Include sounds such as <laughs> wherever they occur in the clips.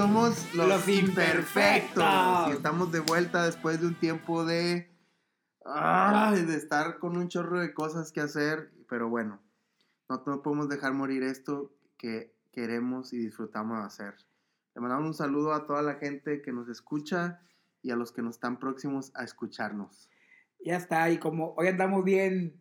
somos los, Los imperfectos. imperfectos. Y estamos de vuelta después de un tiempo de. ay, de estar con un chorro de cosas que hacer. Pero bueno, no, no podemos dejar morir esto que queremos y disfrutamos de hacer. Le mandamos un saludo a toda la gente que nos escucha y a los que nos están próximos a escucharnos. Ya está, y como hoy andamos bien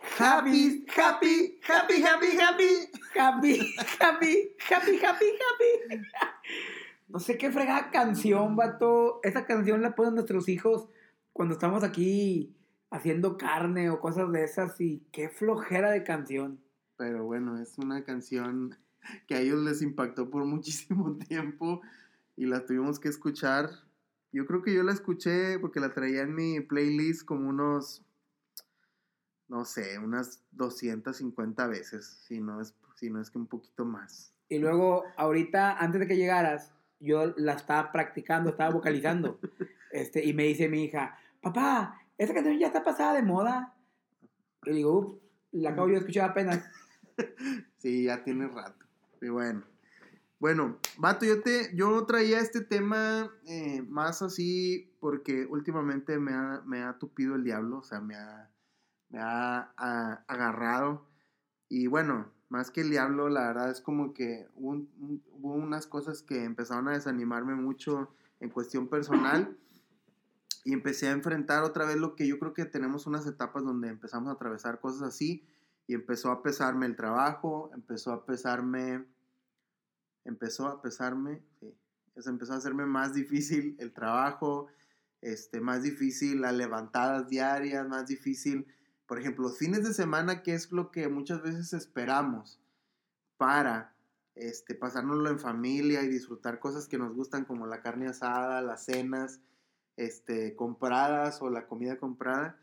Happy, happy, happy, happy, happy. happy, happy, happy, happy, happy. No sé qué fregada canción, vato. Esa canción la ponen nuestros hijos cuando estamos aquí haciendo carne o cosas de esas y qué flojera de canción. Pero bueno, es una canción que a ellos les impactó por muchísimo <laughs> tiempo y la tuvimos que escuchar. Yo creo que yo la escuché porque la traía en mi playlist como unos, no sé, unas 250 veces, si no es, si no es que un poquito más. Y luego, ahorita, antes de que llegaras, yo la estaba practicando, estaba vocalizando. <laughs> Este, y me dice mi hija, papá, esa canción ya está pasada de moda. Y digo, la acabo yo de escuchar apenas. <laughs> Sí, ya tiene rato. Y bueno. Bueno, Vato, yo, te, yo traía este tema eh, más así porque últimamente me ha, me ha tupido el diablo, o sea, me ha, me ha, a- agarrado. Y bueno, más que el diablo, la verdad es como que hubo, hubo unas cosas que empezaron a desanimarme mucho en cuestión personal. Y empecé a enfrentar otra vez lo que yo creo que tenemos unas etapas donde empezamos a atravesar cosas así. Y empezó a pesarme el trabajo, empezó a pesarme empezó a pesarme, sí, eso empezó a hacerme más difícil el trabajo, este, más difícil las levantadas diarias, más difícil, por ejemplo, fines de semana, que es lo que muchas veces esperamos para este, pasárnoslo en familia y disfrutar cosas que nos gustan como la carne asada, las cenas este, compradas o la comida comprada,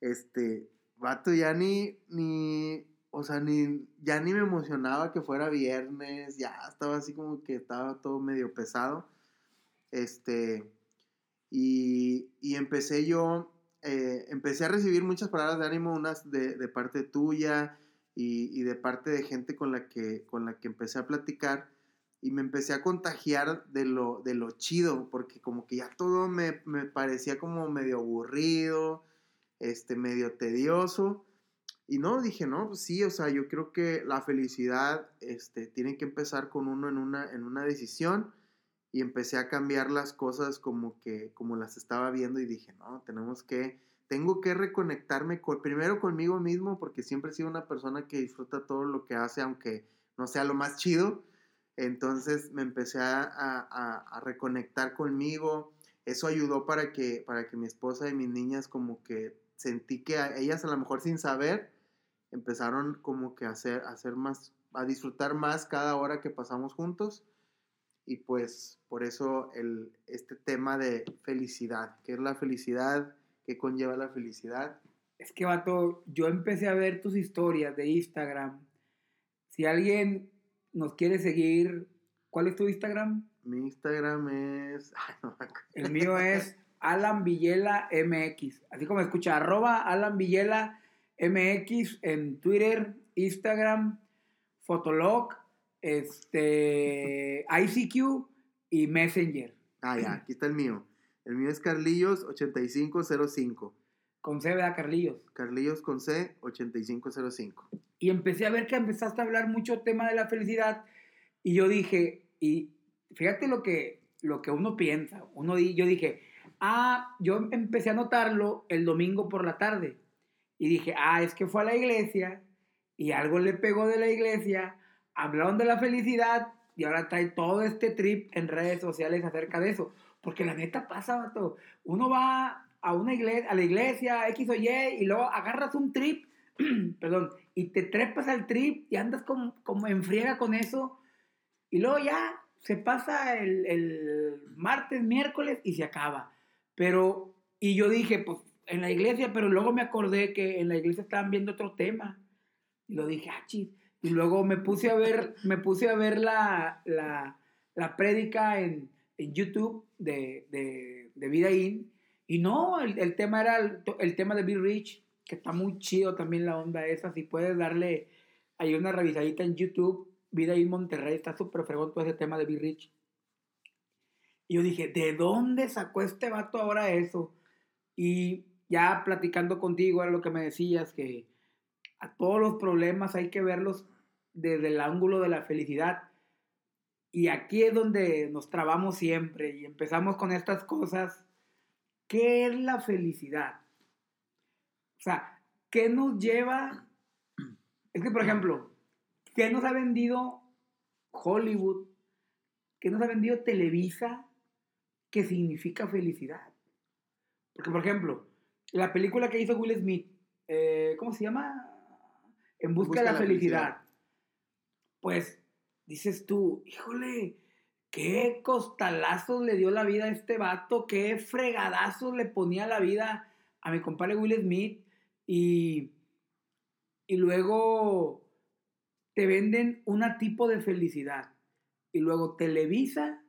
este, vato, ya ni, ni, o sea, ni, ya ni me emocionaba que fuera viernes, ya estaba así como que estaba todo medio pesado. Este, y, y empecé yo, eh, empecé a recibir muchas palabras de ánimo, unas de, de parte tuya y, y de parte de gente con la, que, con la que empecé a platicar. Y me empecé a contagiar de lo, de lo chido, porque como que ya todo me, me parecía como medio aburrido, este, medio tedioso. Y no, dije, no, pues sí, o sea, yo creo que la felicidad este, tiene que empezar con uno en una, en una decisión. Y empecé a cambiar las cosas como que, como las estaba viendo y dije, no, tenemos que, tengo que reconectarme con, primero conmigo mismo, porque siempre he sido una persona que disfruta todo lo que hace, aunque no sea lo más chido. Entonces me empecé a, a- reconectar conmigo. Eso ayudó para que, para que mi esposa y mis niñas como que sentí que a ellas a lo mejor sin saber empezaron como que hacer, hacer más, a disfrutar más cada hora que pasamos juntos. Y pues por eso el, este tema de felicidad, ¿qué es la felicidad? ¿Qué conlleva la felicidad? Es que, vato, yo empecé a ver tus historias de Instagram. Si alguien nos quiere seguir, ¿cuál es tu Instagram? Mi Instagram es... <laughs> ay, no me acuerdo. El mío es Alan Villela MX. Así como escucha, arroba Alan Villela MX en Twitter, Instagram, Fotolog, este, ICQ y Messenger. Ah, ya, aquí está el mío. El mío es Carlillos8505. Con C, ¿verdad, Carlillos? Carlillos con C, 8505. Y empecé a ver que empezaste a hablar mucho tema de la felicidad. Y yo dije, y fíjate lo que, lo que uno piensa. Uno, yo dije, ah, yo empecé a notarlo el domingo por la tarde. Y dije, ah, es que fue a la iglesia y algo le pegó de la iglesia. Hablaron de la felicidad y ahora trae todo este trip en redes sociales acerca de eso. Porque la neta pasa, vato. Uno va a una iglesia, a la iglesia, X o Y, y luego agarras un trip, <clears throat> perdón, y te trepas al trip y andas como, como en friega con eso. Y luego ya se pasa el, el martes, miércoles y se acaba. Pero, y yo dije, pues en la iglesia, pero luego me acordé que en la iglesia estaban viendo otro tema. Y lo dije, ah, chis. Y luego me puse a ver, me puse a ver la, la, la prédica en, en YouTube de, de, de. Y no, el, el tema era el, el tema de Be Rich, que está muy chido también la onda esa. Si puedes darle ahí una revisadita en YouTube, Vida In Monterrey, está súper fregón todo ese tema de Be Rich. Y yo dije, ¿de dónde sacó este vato ahora eso? Y ya platicando contigo era lo que me decías, que a todos los problemas hay que verlos desde el ángulo de la felicidad. Y aquí es donde nos trabamos siempre y empezamos con estas cosas. ¿Qué es la felicidad? O sea, ¿qué nos lleva? Es que, por ejemplo, ¿qué nos ha vendido Hollywood? ¿Qué nos ha vendido Televisa? ¿Qué significa felicidad? Porque, por ejemplo, la película que hizo Will Smith, eh, ¿cómo se llama? En busca, de la, felicidad. Pues dices tú, híjole, qué costalazos le dio la vida a este vato, qué fregadazos le ponía la vida a mi compadre Will Smith y, y luego te venden un tipo de felicidad y luego Televisa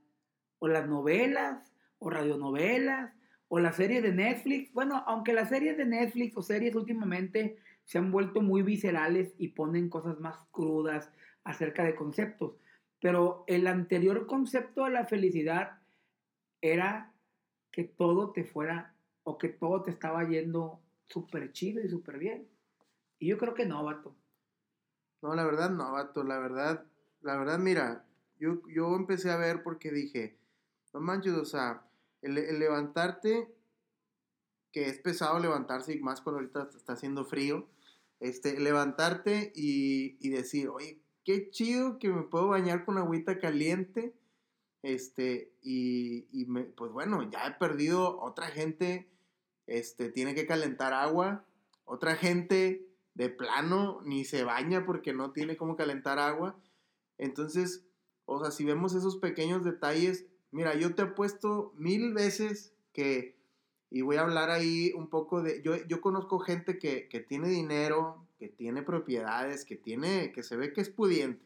o las novelas o radionovelas o las series de Netflix. Bueno, aunque las series de Netflix o series últimamente se han vuelto muy viscerales y ponen cosas más crudas acerca de conceptos. Pero el anterior concepto de la felicidad era que todo te fuera o que todo te estaba yendo súper chido y súper bien. Y yo creo que no, vato. No, la verdad no, vato. La verdad, la verdad, mira, yo, yo empecé a ver porque dije, no manches, o sea, el, el levantarte, que es pesado levantarse y más cuando ahorita está haciendo frío, este, levantarte y, decir, oye, qué chido que me puedo bañar con agüita caliente, este, y, y me, pues bueno, ya he perdido, otra gente, este, tiene que calentar agua, otra gente de plano ni se baña porque no tiene cómo calentar agua, entonces, o sea, si vemos esos pequeños detalles, mira, yo te he puesto mil veces que y voy a hablar ahí un poco de, yo, yo conozco gente que, que, tiene dinero, que tiene propiedades, que tiene, que se ve que es pudiente.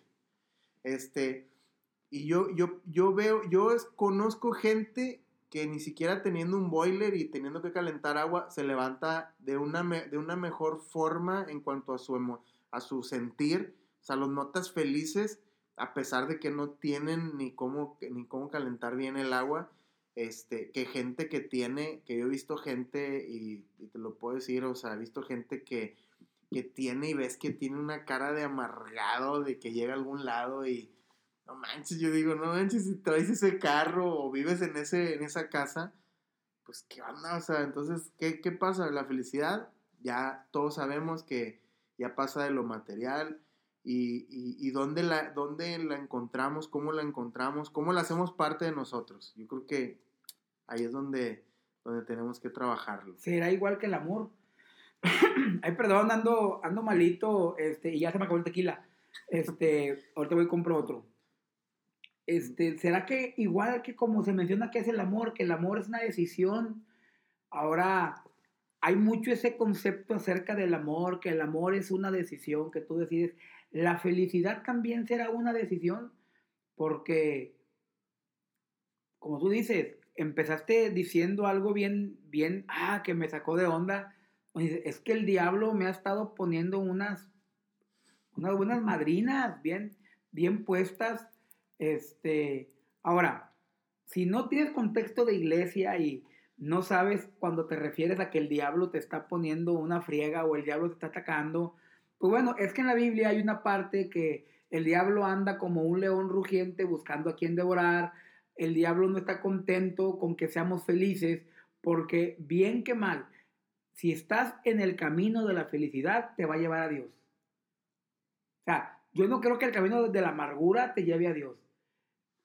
Este, y yo, yo, yo veo, yo conozco gente que ni siquiera teniendo un boiler y teniendo que calentar agua, se levanta de una, de una mejor forma en cuanto a su, a su sentir, o sea, los notas felices, a pesar de que no tienen ni cómo, ni cómo calentar bien el agua este, que gente que tiene, que yo he visto gente, y, te lo puedo decir, o sea, he visto gente que, que tiene y ves que tiene una cara de amargado, de que llega a algún lado y no manches, yo digo, no manches, si traes ese carro o vives en, ese, en esa casa, pues qué onda, o sea, entonces, ¿qué, qué pasa? La felicidad, ya todos sabemos que ya pasa de lo material, y, y, dónde, la, dónde la encontramos, cómo la encontramos, cómo la hacemos parte de nosotros. Yo creo que ahí es donde, donde tenemos que trabajarlo. Será igual que el amor. <clears throat> Ay, perdón, ando, ando malito este, y ya se me acabó el tequila. Este, <laughs> ahorita voy y compro otro. Este, ¿Será que igual que como se menciona que es el amor, que el amor es una decisión? Ahora hay mucho ese concepto acerca del amor, que el amor es una decisión que tú decides. La felicidad también será una decisión, porque, como tú dices, empezaste diciendo algo bien, bien, ah, que me sacó de onda. Es que el diablo me ha estado poniendo unas, unas buenas madrinas bien, bien puestas. Este, ahora, si no tienes contexto de iglesia y no sabes cuando te refieres a que el diablo te está poniendo una friega o el diablo te está atacando, pues bueno, es que en la Biblia hay una parte que el diablo anda como un león rugiente buscando a quien devorar. El diablo no está contento con que seamos felices porque bien que mal, si estás en el camino de la felicidad, te va a llevar a Dios. O sea, yo no creo que el camino de la amargura te lleve a Dios.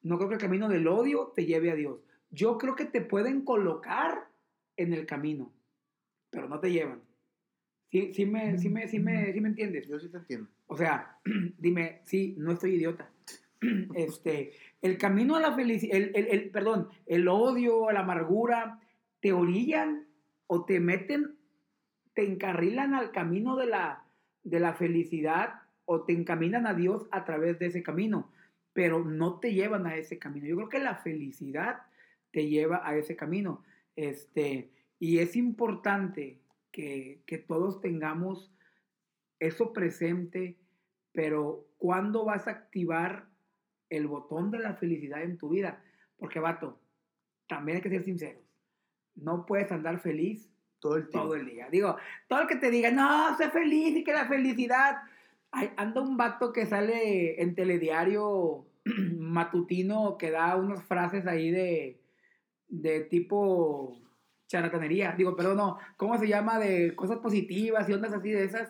No creo que el camino del odio te lleve a Dios. Yo creo que te pueden colocar en el camino, pero no te llevan. Sí, sí, me, sí, me, sí, me, sí me entiendes. Yo sí te entiendo. O sea, <clears throat> dime, sí, no estoy idiota. <clears throat> <clears throat> Este, el camino a la felicidad, el, el, el, perdón, el odio, la amargura, te orillan o te meten, te encarrilan al camino de la, de la felicidad o te encaminan a Dios a través de ese camino, pero no te llevan a ese camino. Yo creo que la felicidad te lleva a ese camino. Este, y es importante que, todos tengamos eso presente, pero ¿cuándo vas a activar el botón de la felicidad en tu vida? Porque, vato, también hay que ser sinceros. No puedes andar feliz todo el todo el día. Digo, todo el que te diga, no, sé feliz y que la felicidad. Ay, anda un vato que sale en telediario <clears throat> matutino que da unas frases ahí de, de tipo charlatanería. Digo, perdón, no, ¿cómo se llama? De cosas positivas y ondas así de esas.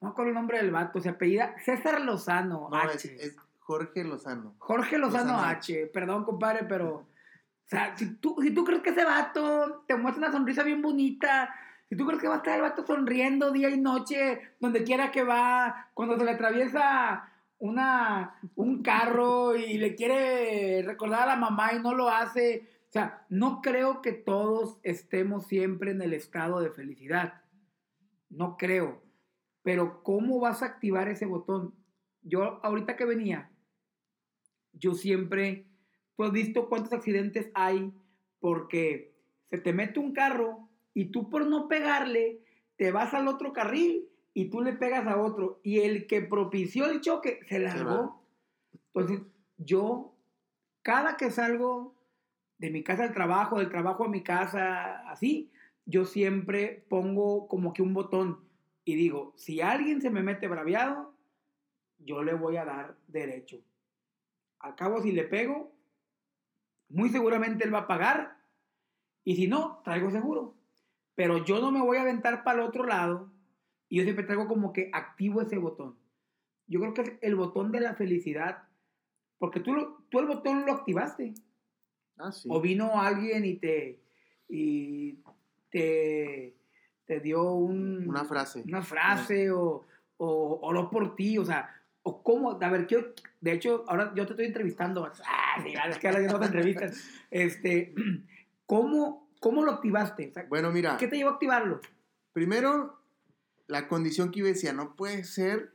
No con el nombre del vato, se apellida César Lozano No, H. es, es Jorge Lozano. Jorge Lozano, Lozano H. Perdón, compadre, pero. O sea, si tú, si tú crees que ese vato te muestra una sonrisa bien bonita, si tú crees que va a estar el vato sonriendo día y noche, donde quiera que va, cuando se le atraviesa una, un carro y le quiere recordar a la mamá y no lo hace. O sea, no creo que todos estemos siempre en el estado de felicidad. No creo. Pero ¿cómo vas a activar ese botón? Yo ahorita que venía, yo siempre, tú has visto cuántos accidentes hay porque se te mete un carro y tú por no pegarle te vas al otro carril y tú le pegas a otro y el que propició el choque se largó. Entonces yo, cada que salgo de mi casa al trabajo, del trabajo a mi casa, así, yo siempre pongo como que un botón y digo, si alguien se me mete braviado, yo le voy a dar derecho. Al cabo, si le pego, muy seguramente él va a pagar. Y si no, traigo seguro. Pero yo no me voy a aventar para el otro lado. Y yo siempre traigo como que activo ese botón. Yo creo que es el botón de la felicidad. Porque tú, lo- tú el botón lo activaste. Ah, sí. O vino alguien y te, y te, te dio un, Una frase. una frase o, o oró por ti, o sea, o cómo, a ver, quiero, de hecho, ahora yo te estoy entrevistando, <laughs> ah, sí, es que ahora yo no te entrevistas, este, <clears throat> ¿cómo, cómo lo activaste? O sea, Bueno, mira, ¿Qué te llevó a activarlo? primero, la condición que yo decía, no puede ser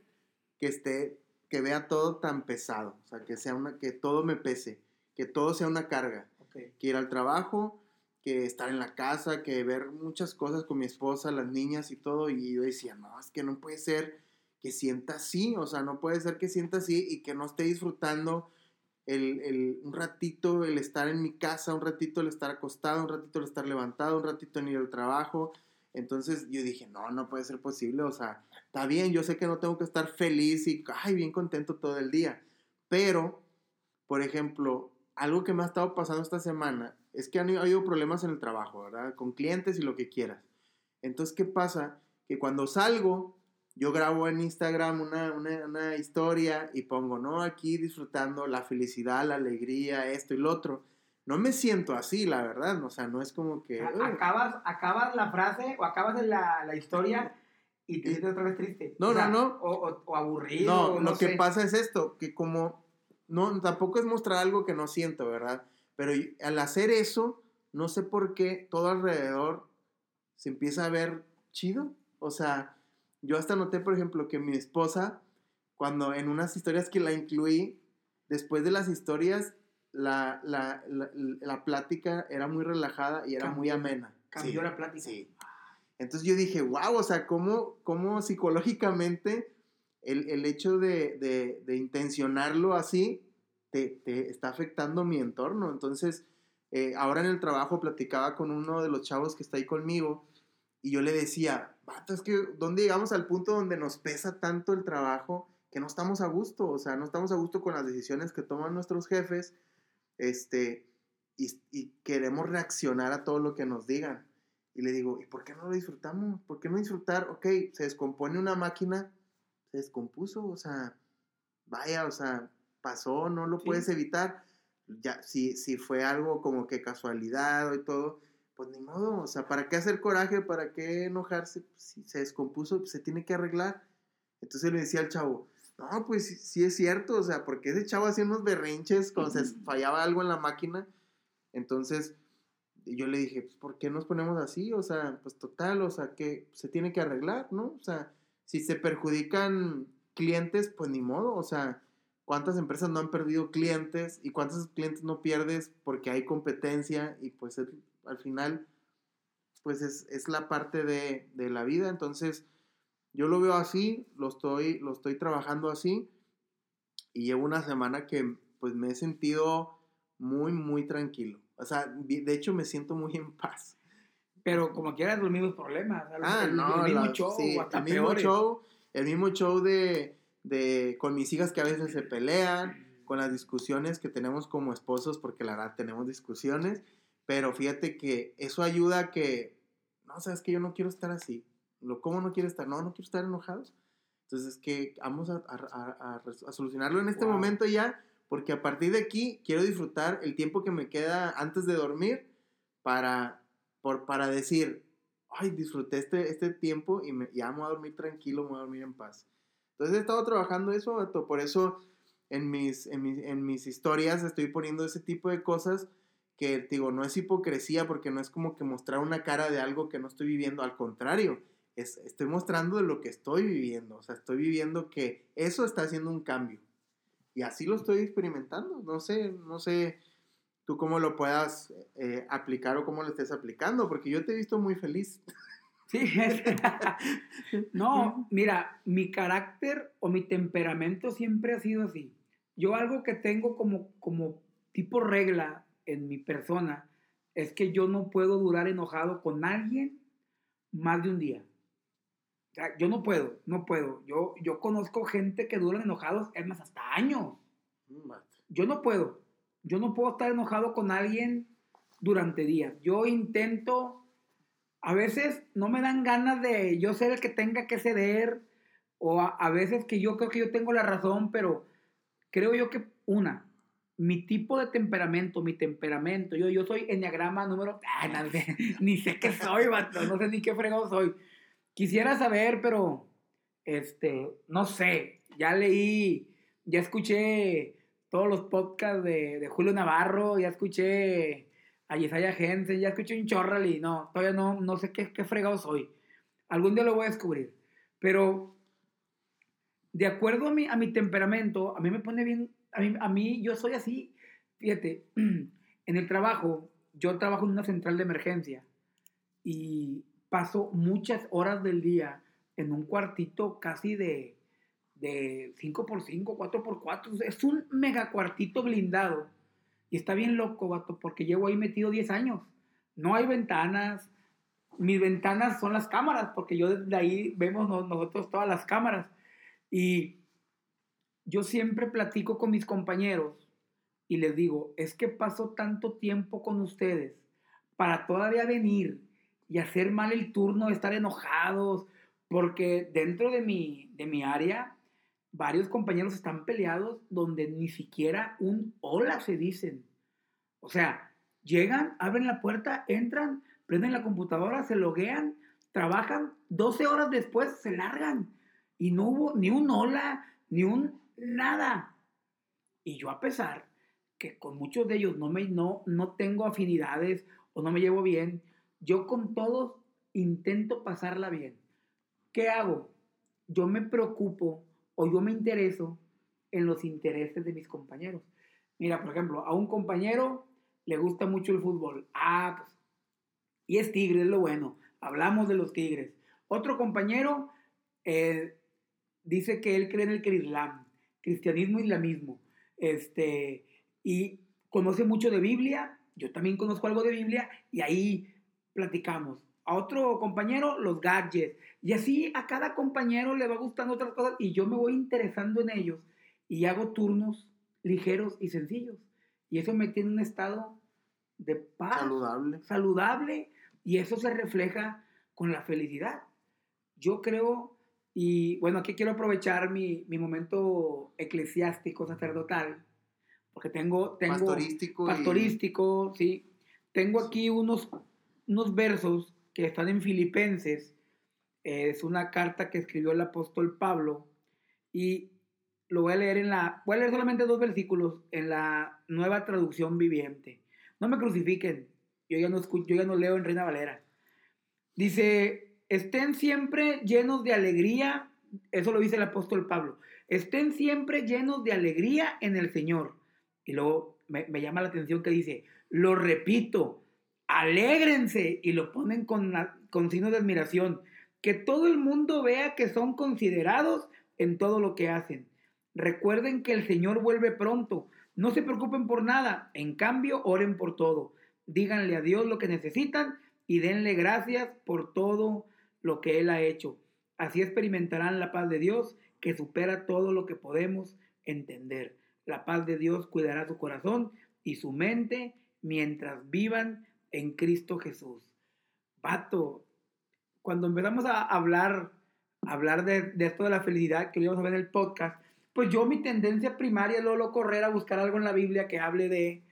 que esté, que vea todo tan pesado, o sea, que sea una, que todo me pese, que todo sea una carga, que ir al trabajo, que estar en la casa, que ver muchas cosas con mi esposa, las niñas y todo, y yo decía, no, es que no puede ser que sienta así, o sea, no puede ser que sienta así y que no esté disfrutando el, el- un ratito el estar en mi casa, un ratito el estar acostado, un ratito el estar levantado, un ratito en ir al trabajo. Entonces yo dije, no, no puede ser posible, o sea, está bien, yo sé que no tengo que estar feliz y, ay, bien contento todo el día, pero, por ejemplo, algo que me ha estado pasando esta semana es que han habido problemas en el trabajo, ¿verdad? Con clientes y lo que quieras. Entonces, ¿qué pasa? Que cuando salgo, yo grabo en Instagram una, una, una historia y pongo, no, aquí disfrutando la felicidad, la alegría, esto y lo otro. No me siento así, la verdad, o sea, no es como que... "Ugh". Acabas, acabas la frase o acabas la, la historia y te Y- sientes otra vez triste. No, O sea, no, no. O, o- o aburrido. No, lo que pasa es esto, que como no tampoco es mostrar algo que no siento, ¿verdad? Pero al hacer eso, no sé por qué todo alrededor se empieza a ver chido. O sea, yo hasta noté, por ejemplo, que mi esposa, cuando en unas historias que la incluí, después de las historias, la, la, la, la plática era muy relajada y era muy amena. Cambió Sí, la plática. Sí. Entonces yo dije, wow, o sea, cómo, cómo psicológicamente el, el hecho de, de- de intencionarlo así te, te está afectando mi entorno. Entonces, eh, ahora en el trabajo platicaba con uno de los chavos que está ahí conmigo y yo le decía, vato, es que ¿dónde llegamos al punto donde nos pesa tanto el trabajo que no estamos a gusto? O sea, no estamos a gusto con las decisiones que toman nuestros jefes este, y, y queremos reaccionar a todo lo que nos digan. Y le digo, ¿y por qué no lo disfrutamos? ¿Por qué no disfrutar? Ok, se descompone una máquina, se descompuso, o sea, vaya, o sea, pasó, no lo Sí. puedes evitar. Ya, si, si fue algo como que casualidad y todo, pues ni modo, o sea, ¿para qué hacer coraje? ¿Para qué enojarse? Pues, si se descompuso, pues, se tiene que arreglar. Entonces le decía al chavo, no, pues sí, sí es cierto, o sea, porque ese chavo hacía unos berrinches cuando se fallaba algo en la máquina. Entonces, yo le dije, pues, ¿por qué nos ponemos así? O sea, pues total, o sea, que se tiene que arreglar, ¿no? O sea, si se perjudican clientes, pues ni modo, o sea, ¿cuántas empresas no han perdido clientes y cuántos clientes no pierdes porque hay competencia y pues es- al final, pues es, es la parte de, de la vida, entonces yo lo veo así, lo estoy, lo estoy trabajando así y llevo una semana que pues me he sentido muy, muy tranquilo. O sea, de hecho me siento muy en paz. Pero como quieras, los mismos problemas. Ah, el, no, el mismo la- show, sí, hasta el mismo peores. show, el mismo show de, de con mis hijas que a veces se pelean, con las discusiones que tenemos como esposos, porque la verdad tenemos discusiones, pero fíjate que eso ayuda a que, no, sabes que yo no quiero estar así. Lo, ¿Cómo no quiero estar? No, no quiero estar enojados. Entonces, que vamos a, a- a- a solucionarlo en este Wow. momento ya, porque a partir de aquí quiero disfrutar el tiempo que me queda antes de dormir para, por, para decir, ay, disfruté este, este tiempo y me, ya me voy a dormir tranquilo, me voy a dormir en paz. Entonces he estado trabajando eso, por eso en mis, en, mis, en mis historias estoy poniendo ese tipo de cosas que, te digo, no es hipocresía porque no es como que mostrar una cara de algo que no estoy viviendo, al contrario, es, estoy mostrando de lo que estoy viviendo, o sea, estoy viviendo que eso está haciendo un cambio. Y así lo estoy experimentando, no sé, no sé tú cómo lo puedas eh, aplicar o cómo lo estés aplicando, porque yo te he visto muy feliz. Sí. <laughs> no, mira, mi carácter o mi temperamento siempre ha sido así. Yo algo que tengo como, como tipo regla en mi persona es que yo no puedo durar enojado con alguien más de un día. O sea, yo no puedo, no puedo. Yo, yo conozco gente que duran enojados, es más, hasta años. Yo no puedo. Yo no puedo estar enojado con alguien durante días. Yo intento, a veces no me dan ganas de yo ser el que tenga que ceder, o a, a veces que yo creo que yo tengo la razón, pero creo yo que una, mi tipo de temperamento, mi temperamento, yo, yo soy enneagrama número, ah, no sé, <laughs> ni sé qué soy, vato, no sé ni qué fregado soy. Quisiera saber, pero, este, no sé, ya leí, ya escuché todos los podcasts de, de Julio Navarro, ya escuché a Yesaya Jensen, ya escuché un chorral y no, todavía no, no sé qué, qué fregado soy. Algún día lo voy a descubrir. Pero de acuerdo a mi, a mi temperamento, a mí me pone bien, a mí, a mí yo soy así. Fíjate, <clears throat> en el trabajo, yo trabajo en una central de emergencia y paso muchas horas del día en un cuartito casi de, de 5x5, 4x4. Es un mega cuartito blindado. Y está bien loco, vato, porque llevo ahí metido 10 años. No hay ventanas. Mis ventanas son las cámaras, porque yo desde ahí vemos no- nosotros todas las cámaras. Y yo siempre platico con mis compañeros y les digo, es que paso tanto tiempo con ustedes para todavía venir y hacer mal el turno, estar enojados, porque dentro de mi, de mi área, varios compañeros están peleados donde ni siquiera un hola se dicen. O sea, llegan, abren la puerta, entran, prenden la computadora, se loguean, trabajan, 12 horas después se largan. Y no hubo ni un hola, ni un nada. Y yo a pesar que con muchos de ellos no, me, no, no tengo afinidades o no me llevo bien, yo con todos intento pasarla bien. ¿Qué hago? Yo me preocupo o yo me intereso en los intereses de mis compañeros. Mira, por ejemplo, a un compañero le gusta mucho el fútbol. Ah, pues, y es tigre, es lo bueno. Hablamos de los tigres. Otro compañero eh, dice que él cree en el Islam, cristianismo, islamismo. Este, y conoce mucho de Biblia. Yo también conozco algo de Biblia y ahí platicamos. A otro compañero, los gadgets. Y así a cada compañero le va gustando otras cosas y yo me voy interesando en ellos y hago turnos ligeros y sencillos. Y eso me tiene en un estado de paz, Saludable. saludable y eso se refleja con la felicidad. Yo creo, y bueno, aquí quiero aprovechar mi, mi momento eclesiástico, sacerdotal, porque tengo... tengo Pastorístico. y- pastorístico, sí. Tengo aquí unos, unos versos que están en Filipenses. Es una carta que escribió el apóstol Pablo y lo voy a leer en la... Voy a leer solamente dos versículos en la nueva traducción viviente. No me crucifiquen. Yo ya no, escucho, yo ya no leo en Reina Valera. Dice, estén siempre llenos de alegría. Eso lo dice el apóstol Pablo. Estén siempre llenos de alegría en el Señor. Y luego me, llama la atención que dice, lo repito, alégrense. Y lo ponen con, con signos de admiración. Que todo el mundo vea que son considerados en todo lo que hacen. Recuerden que el Señor vuelve pronto. No se preocupen por nada. En cambio, oren por todo. díganle a Dios lo que necesitan y denle gracias por todo lo que Él ha hecho. Así experimentarán la paz de Dios que supera todo lo que podemos entender. La paz de Dios cuidará su corazón y su mente mientras vivan en Cristo Jesús. Vato, cuando empezamos a hablar, hablar de, esto de la felicidad que íbamos a ver en el podcast, pues yo mi tendencia primaria es luego correr a buscar algo en la Biblia que hable de,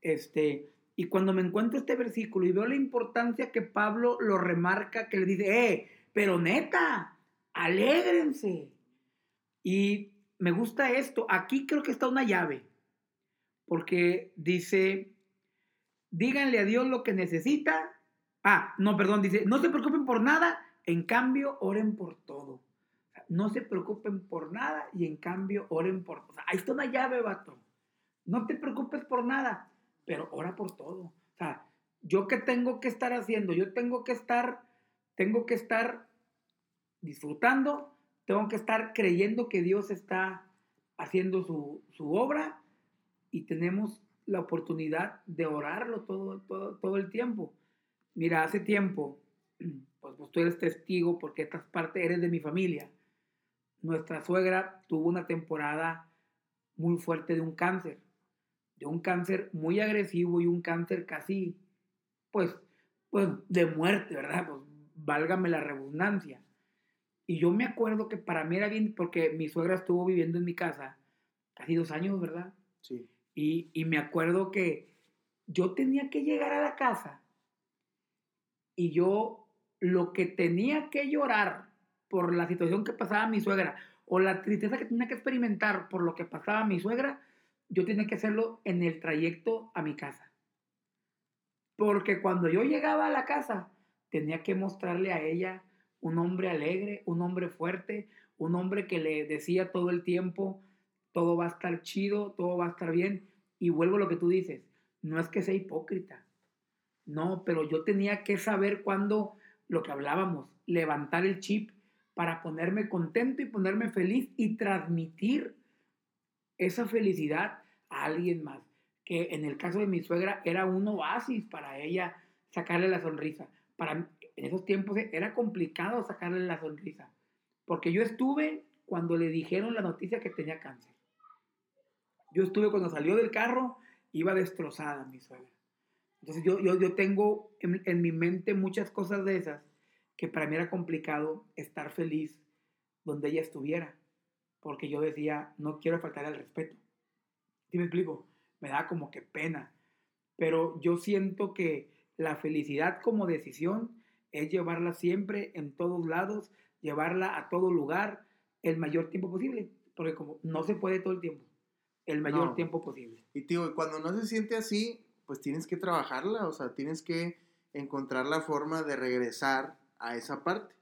este, y cuando me encuentro este versículo y veo la importancia que Pablo lo remarca, que le dice, eh, pero neta, alégrense. Y me gusta esto, aquí creo que está una llave, porque dice, díganle a Dios lo que necesita. Ah, no, perdón, dice, no se preocupen por nada, en cambio, oren por todo. No se preocupen por nada y en cambio oren por todo. ahí está una llave, vato. No te preocupes por nada, pero ora por todo. O sea, yo qué tengo que estar haciendo? Yo tengo que estar, tengo que estar disfrutando, tengo que estar creyendo que Dios está haciendo su, su obra y tenemos la oportunidad de orarlo todo, todo, todo el tiempo. Mira, hace tiempo, <clears throat> pues, pues tú eres testigo porque estás parte, eres de mi familia. Nuestra suegra tuvo una temporada muy fuerte de un cáncer, de un cáncer muy agresivo y un cáncer casi, pues, pues de muerte, ¿verdad? Pues válgame la redundancia. Y yo me acuerdo que para mí era bien, porque mi suegra estuvo viviendo en mi casa casi dos años, ¿verdad? Sí. Y, y me acuerdo que yo tenía que llegar a la casa y yo lo que tenía que llorar por la situación que pasaba mi suegra o la tristeza que tenía que experimentar por lo que pasaba mi suegra, yo tenía que hacerlo en el trayecto a mi casa. Porque cuando yo llegaba a la casa, tenía que mostrarle a ella un hombre alegre, un hombre fuerte, un hombre que le decía todo el tiempo, todo va a estar chido, todo va a estar bien. Y vuelvo a lo que tú dices, no es que sea hipócrita, no, pero yo tenía que saber cuándo, lo que hablábamos, levantar el chip para ponerme contento y ponerme feliz y transmitir esa felicidad alguien más. Que en el caso de mi suegra era un oasis para ella sacarle la sonrisa. Para en esos tiempos era complicado sacarle la sonrisa. Porque yo estuve cuando le dijeron la noticia que tenía cáncer. Yo estuve cuando salió del carro, iba destrozada mi suegra. Entonces yo, yo, yo tengo en, en, mi mente muchas cosas de esas que para mí era complicado estar feliz donde ella estuviera. Porque yo decía, no quiero faltar al respeto. ¿Sí me explico? Me da como que pena. Pero yo siento que la felicidad como decisión es llevarla siempre en todos lados, llevarla a todo lugar el mayor tiempo posible. Porque como no se puede todo el tiempo el mayor tiempo posible. Y tío, cuando no se siente así, pues tienes que trabajarla, o sea, tienes que encontrar la forma de regresar a esa parte.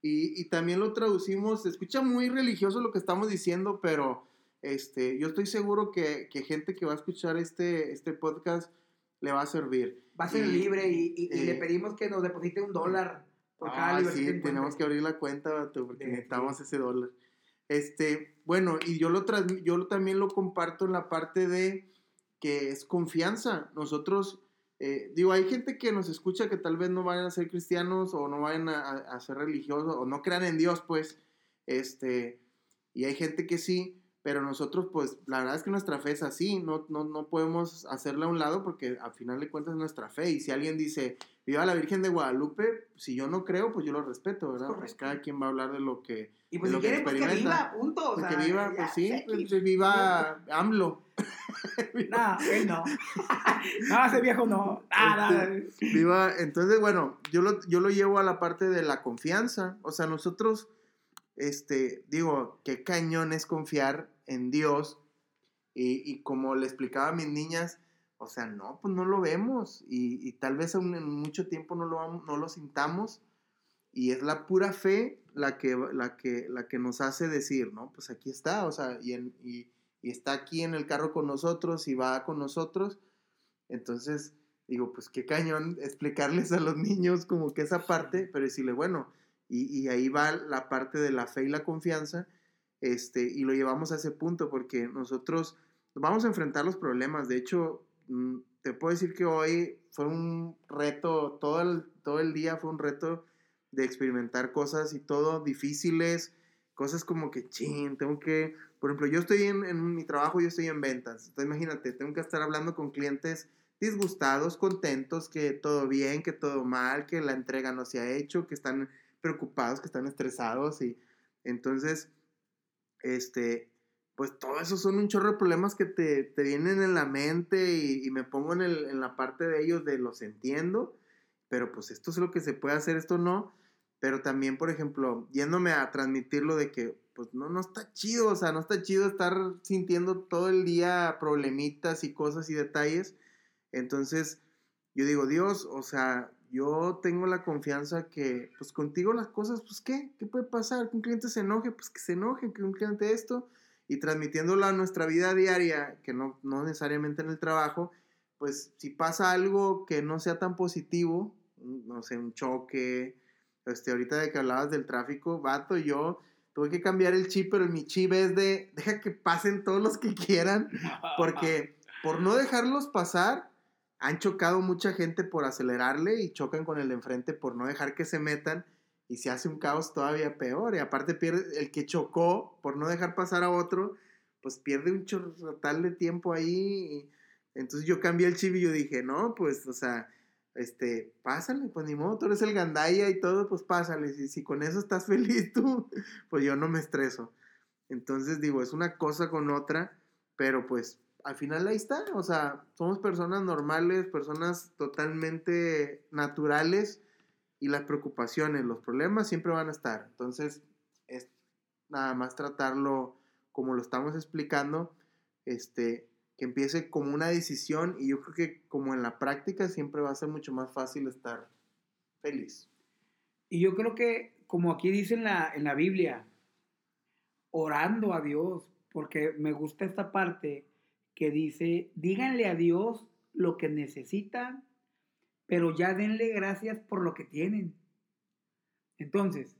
Y, y también lo traducimos, se escucha muy religioso lo que estamos diciendo, pero este, yo estoy seguro que, que gente que va a escuchar este, este podcast le va a servir. Va a ser libre y, y, le eh, pedimos que nos deposite un dólar por cada ah, Sí, tenemos que abrir la cuenta porque necesitamos ese dólar. Este, bueno, y yo, lo yo también lo comparto en la parte de que es confianza. Nosotros, eh, digo, hay gente que nos escucha que tal vez no vayan a ser cristianos o no vayan a, ser religiosos o no crean en Dios, pues, este, y hay gente que sí, pero nosotros, pues, la verdad es que nuestra fe es así, no, no, no podemos hacerla a un lado porque al final de cuentas es nuestra fe. Y si alguien dice, viva la Virgen de Guadalupe, si yo no creo, pues yo lo respeto, ¿verdad? Pues cada quien va a hablar de lo que. Y pues si quiere, pues que viva, punto. Pues que viva, pues sí, pues viva AMLO. <laughs> no, él no. <laughs> no, ese viejo no. Nada. Este, viva, entonces, bueno, yo lo, yo lo llevo a la parte de la confianza. O sea, nosotros, este, digo, qué cañón es confiar en Dios. Y, y como le explicaba a mis niñas, o sea, no, pues no lo vemos y, y tal vez en mucho tiempo no lo, no lo sintamos y es la pura fe la que, la, que, la que nos hace decir, ¿no? Pues aquí está, o sea, y, y, y, está aquí en el carro con nosotros y va con nosotros. Entonces, digo, pues qué cañón explicarles a los niños como que esa parte, pero decirle, bueno, y, y ahí va la parte de la fe y la confianza, este, y lo llevamos a ese punto porque nosotros vamos a enfrentar los problemas. De hecho, Mm, te puedo decir que hoy fue un reto, todo el, todo el día fue un reto de experimentar cosas y todo difíciles, cosas como que, ching, tengo que, por ejemplo, yo estoy en, en mi trabajo, yo estoy en ventas, entonces imagínate, tengo que estar hablando con clientes disgustados, contentos, que todo bien, que todo mal, que la entrega no se ha hecho, que están preocupados, que están estresados y entonces, este, pues todo eso son un chorro de problemas que te, te vienen en la mente y, y me pongo en, el, en, la parte de ellos de los entiendo, pero pues esto es lo que se puede hacer, esto no. Pero también, por ejemplo, yéndome a transmitirlo de que, pues no, no está chido, o sea, no está chido estar sintiendo todo el día problemitas y cosas y detalles. Entonces, yo digo, Dios, o sea, yo tengo la confianza que, pues contigo las cosas, pues, ¿qué? ¿Qué puede pasar? Que un cliente se enoje, pues que se enoje, que un cliente esto y transmitiéndolo a nuestra vida diaria, que no, no necesariamente en el trabajo, pues si pasa algo que no sea tan positivo, no sé, un choque, este, ahorita de que hablabas del tráfico, vato, yo tuve que cambiar el chip, pero mi chip es de, <laughs> deja que pasen todos los que quieran, porque por no dejarlos pasar, han chocado mucha gente por acelerarle y chocan con el enfrente por no dejar que se metan y se hace un caos todavía peor. Y aparte pierde el que chocó por no dejar pasar a otro, pues pierde un total de tiempo ahí. entonces yo cambié el chip y yo dije, no, pues, o sea, este, pásale, pues ni modo, tú eres el gandaya y todo, pues pásale. Si, si con eso estás <laughs> feliz tú, pues yo no me estreso. Entonces digo, es una cosa con otra, pero pues al final ahí está. O sea, somos personas normales, personas totalmente naturales y las preocupaciones, los problemas siempre van a estar. Entonces, es nada más tratarlo como lo estamos explicando, este, que empiece como una decisión y yo creo que como en la práctica siempre va a ser mucho más fácil estar feliz. Y yo creo que, como aquí dice en la, en la Biblia, orando a Dios, porque me gusta esta parte que dice, díganle a Dios lo que necesitan pero ya denle gracias por lo que tienen. Entonces,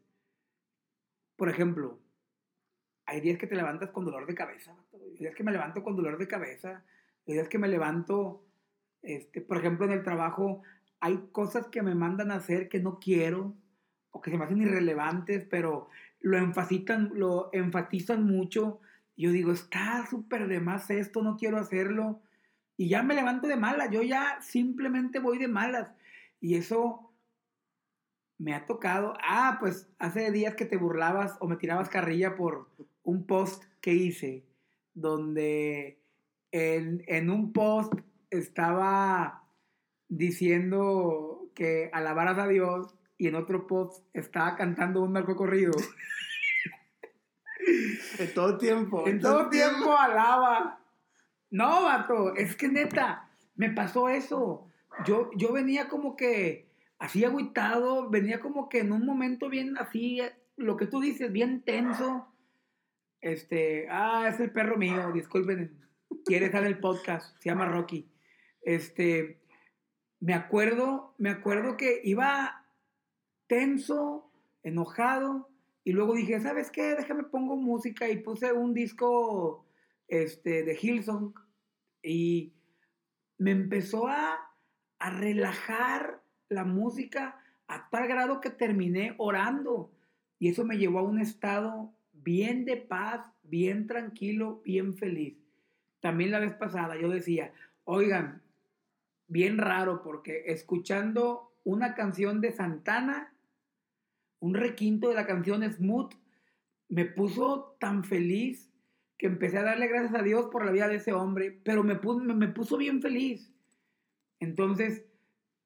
por ejemplo, hay días que te levantas con dolor de cabeza, hay días que me levanto con dolor de cabeza, hay días que me levanto, este, por ejemplo, en el trabajo hay cosas que me mandan a hacer que no quiero o que se me hacen irrelevantes, pero lo enfatizan, lo enfatizan mucho. Yo digo, está súper de más esto, no quiero hacerlo y ya me levanto de malas, yo ya simplemente voy de malas. Y eso me ha tocado. Ah, pues hace días que te burlabas o me tirabas carrilla por un post que hice, donde en, en un post estaba diciendo que alabaras a Dios y en otro post estaba cantando un narco corrido. <laughs> En todo tiempo. En, todo, tiempo alaba no, vato, es que neta, me pasó eso. Yo, yo venía como que así agüitado, venía como que en un momento bien así, lo que tú dices, bien tenso. Este, ah, es el perro mío, disculpen, quiere estar en el podcast, se llama Rocky. Este, me acuerdo, me acuerdo que iba tenso, enojado, y luego dije, ¿sabes qué? Déjame pongo música y puse un disco este, de Hillsong y me empezó a, a relajar la música a tal grado que terminé orando. Y eso me llevó a un estado bien de paz, bien tranquilo, bien feliz. También la vez pasada yo decía, oigan, bien raro porque escuchando una canción de Santana, un requinto de la canción Smooth, me puso tan feliz que empecé a darle gracias a Dios por la vida de ese hombre, pero me puso, me, puso bien feliz. Entonces,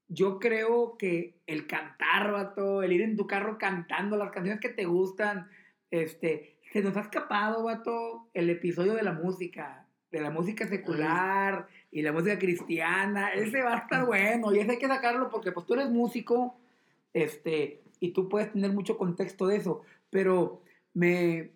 yo creo que el cantar, vato, el ir en tu carro cantando las canciones que te gustan, este, se nos ha escapado, vato, el episodio de la música, de la música secular y la música cristiana, ese va a estar bueno y ese hay que sacarlo porque pues tú eres músico, este, y tú puedes tener mucho contexto de eso, pero me,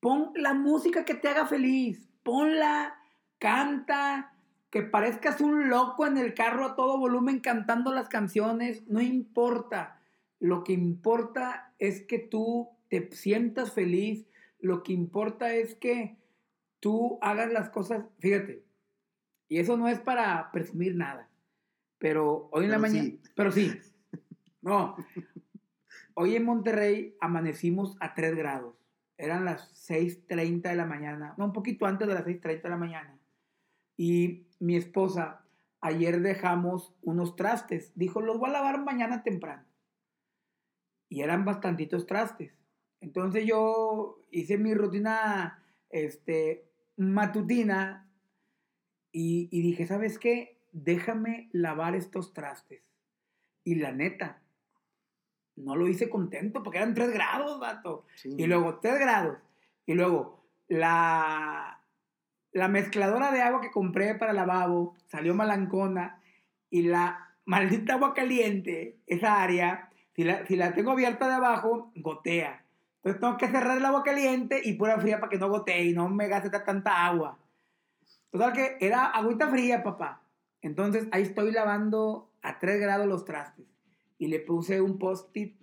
Pon la música que te haga feliz. Ponla, canta, que parezcas un loco en el carro a todo volumen cantando las canciones. No importa. Lo que importa es que tú te sientas feliz. Lo que importa es que tú hagas las cosas. Fíjate, Y eso no es para presumir nada. Pero hoy en la mañana. sí. Pero sí. No. Hoy en Monterrey amanecimos a 3 grados. Eran las 6:30 de la mañana. Un poquito antes de las 6:30 de la mañana. Y mi esposa, ayer dejamos unos trastes. Dijo, los voy a lavar mañana temprano. Y eran bastantitos trastes. Entonces yo hice mi rutina este, matutina y, y dije, ¿sabes qué? Déjame lavar estos trastes. Y la neta, no lo hice contento porque eran 3 grados, vato. Sí. Y luego 3 grados. Y luego la, la mezcladora de agua que compré para lavabo salió malancona. Y la maldita agua caliente, esa área, si la, si la tengo abierta de abajo, gotea. Entonces tengo que cerrar el agua caliente y pura fría para que no gotee y no me gaste tanta agua. Total que era agüita fría, papá. Entonces ahí estoy lavando a 3 grados los trastes. Y le puse un post-it,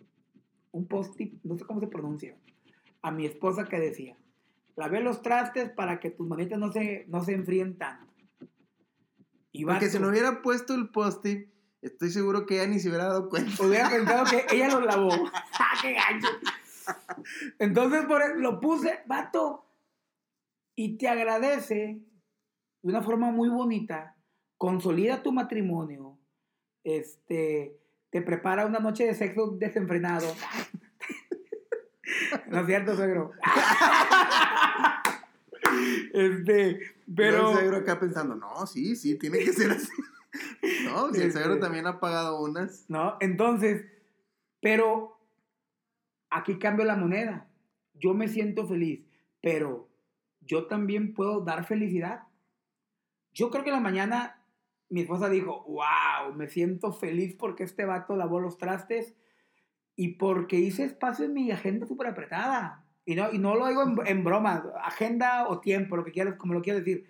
un post-it, no sé cómo se pronuncia, a mi esposa que decía, lavé los trastes para que tus manitas no se, no se enfríen tanto. Y Porque si no hubiera puesto el post-it, estoy seguro que ella ni se hubiera dado cuenta. hubiera pensado que ella los lavó. ¡Ah, <laughs> <laughs> qué gancho! Entonces por eso lo puse, vato, y te agradece de una forma muy bonita, consolida tu matrimonio, este, te prepara una noche de sexo desenfrenado. <laughs> No es cierto, suegro. <laughs> Este, pero... El suegro acá pensando, no, sí, sí, tiene que ser así. <laughs> No, si el Este- suegro también ha pagado unas. ¿no? Entonces, pero aquí cambio la moneda. Yo me siento feliz, pero yo también puedo dar felicidad. Yo creo que en la mañana mi esposa dijo, wow, me siento feliz porque este vato lavó los trastes y porque hice espacio en mi agenda súper apretada. Y no, y no lo digo en, en broma, agenda o tiempo, lo que quieras, como lo quieras decir.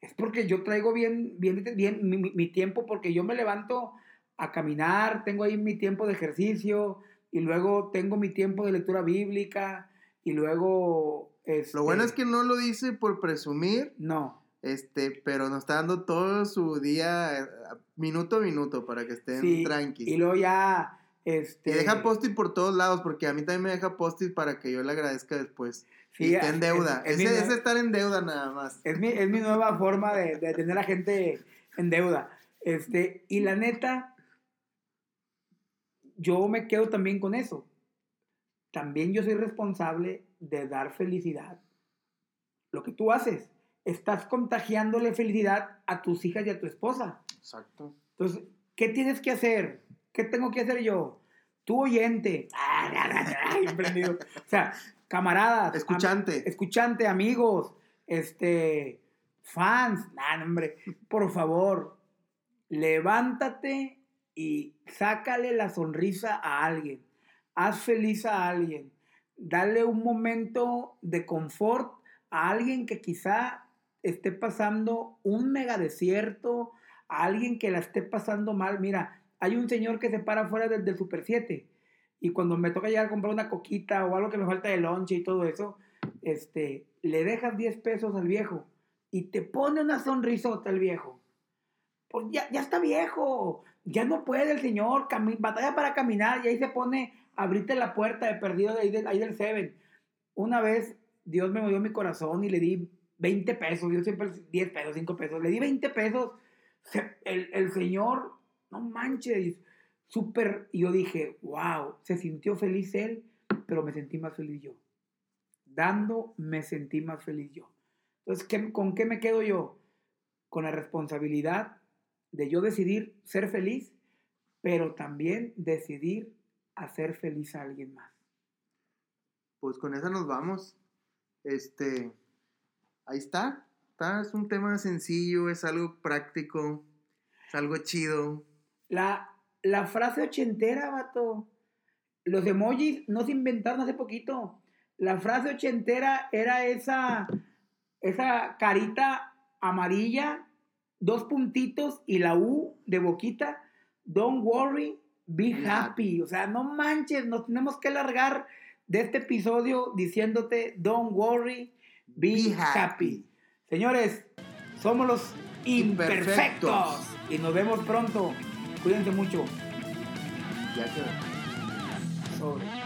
Es porque yo traigo bien, bien, bien mi, tiempo, porque yo me levanto a caminar, tengo ahí mi tiempo de ejercicio, y luego tengo mi tiempo de lectura bíblica, y luego... Este, Lo bueno es que no lo dice por presumir, No, este, pero nos está dando todo su día, eh, minuto a minuto, para que estén sí, tranquilos. y luego ya... Este, Y deja post-it por todos lados, porque a mí también me deja post-it para que yo le agradezca después. sí, y esté en deuda. es- es ese, estar en deuda nada más. Es mi, es mi nueva forma de, de tener a gente en deuda. Este, y la neta, yo me quedo también con eso. También yo soy responsable de dar felicidad. Lo que tú haces, estás contagiándole felicidad a tus hijas y a tu esposa. Exacto. Entonces, ¿qué tienes que hacer? ¿Qué tengo que hacer yo? Tu oyente. <laughs> Bien prendido. O sea, camaradas. am- Escuchante. escuchante, amigos, este, fans, nah, no, hombre, por favor, levántate y sácale la sonrisa a alguien, haz feliz a alguien, dale un momento de confort a alguien que quizá esté pasando un mega desierto, a alguien que la esté pasando mal. Mira, hay un señor que se para fuera del, del Super 7 y cuando me toca llegar a comprar una coquita o algo que me falta de lonche y todo eso, este, le dejas 10 pesos al viejo y te pone una sonrisota el viejo. Pues ya, ya está viejo, ya no puede el señor, batalla para caminar y ahí se pone abrirte la puerta de perdido de ahí del, ahí del Seven. Una vez Dios me movió mi corazón y le di 20 pesos, yo siempre 10 pesos, 5 pesos, le di 20 pesos, el, el señor, no manches, súper, y yo dije, wow, se sintió feliz él, pero me sentí más feliz yo. Dando, me sentí más feliz yo. Entonces, ¿qué- ¿con qué me quedo yo? Con la responsabilidad de yo decidir ser feliz, pero también decidir hacer feliz a alguien más. Pues con esa nos vamos. Este, ahí está. está. Es un tema sencillo, es algo práctico, es algo chido. La, la frase ochentera, vato. Los emojis no se inventaron hace poquito. La frase ochentera era esa, esa carita amarilla, dos puntitos y la U de boquita. Don't worry, be Be happy. O sea, no manches, nos tenemos que largar de este episodio diciéndote, don't worry, be, Be happy. happy. Señores, somos los imperfectos. Y nos vemos pronto. Cuídense mucho. Ya quedó. Sobre.